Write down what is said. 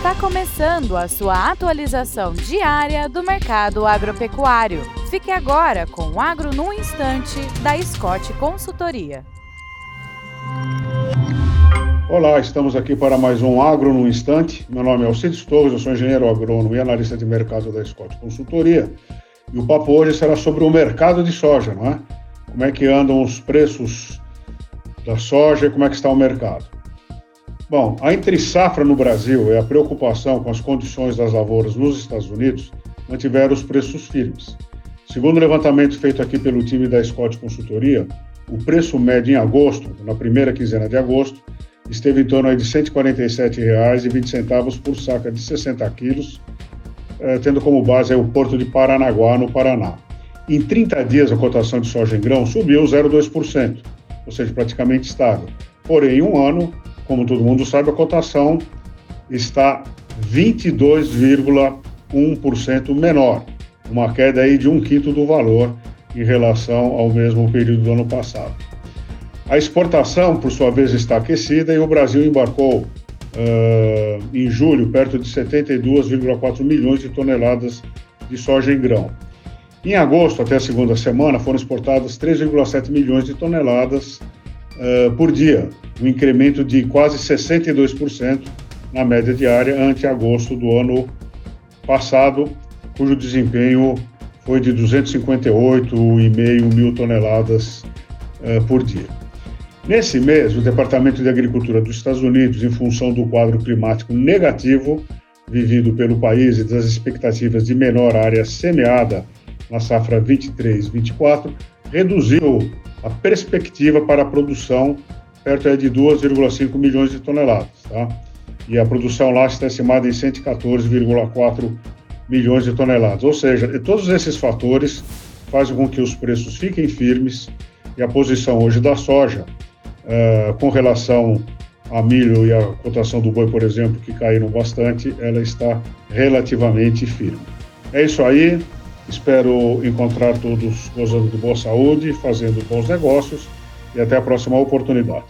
Está começando a sua atualização diária do mercado agropecuário. Fique agora com o Agro no Instante, da Scott Consultoria. Olá, estamos aqui para mais um Agro no Instante. Meu nome é Alcides Torres, eu sou engenheiro agrônomo e analista de mercado da Scott Consultoria. E o papo hoje será sobre o mercado de soja, não é? Como é que andam os preços da soja e como é que está o mercado. Bom, a entre safra no Brasil e a preocupação com as condições das lavouras nos Estados Unidos mantiveram os preços firmes. Segundo o levantamento feito aqui pelo time da Scott Consultoria, o preço médio em agosto, na primeira quinzena de agosto, esteve em torno de R$ 147,20 por saca de 60 quilos, eh, tendo como base o Porto de Paranaguá, no Paraná. Em 30 dias, a cotação de soja em grão subiu 0,2%, ou seja, praticamente estável. Porém, em um ano, como todo mundo sabe, a cotação está 22,1% menor, uma queda aí de um quinto do valor em relação ao mesmo período do ano passado. A exportação, por sua vez, está aquecida e o Brasil embarcou uh, em julho perto de 72,4 milhões de toneladas de soja em grão. Em agosto, até a segunda semana, foram exportadas 3,7 milhões de toneladas uh, por dia, um incremento de quase 62% na média diária ante agosto do ano passado, cujo desempenho foi de 258,5 mil toneladas uh, por dia. Nesse mês, o Departamento de Agricultura dos Estados Unidos, em função do quadro climático negativo vivido pelo país e das expectativas de menor área semeada na safra 23-24, reduziu a perspectiva para a produção perto de 2,5 milhões de toneladas. Tá? E a produção lá está estimada em 114,4 milhões de toneladas. Ou seja, todos esses fatores fazem com que os preços fiquem firmes e a posição hoje da soja Uh, com relação a milho e a cotação do boi, por exemplo, que caíram bastante, ela está relativamente firme. É isso aí. Espero encontrar todos gozando de boa saúde, fazendo bons negócios e até a próxima oportunidade.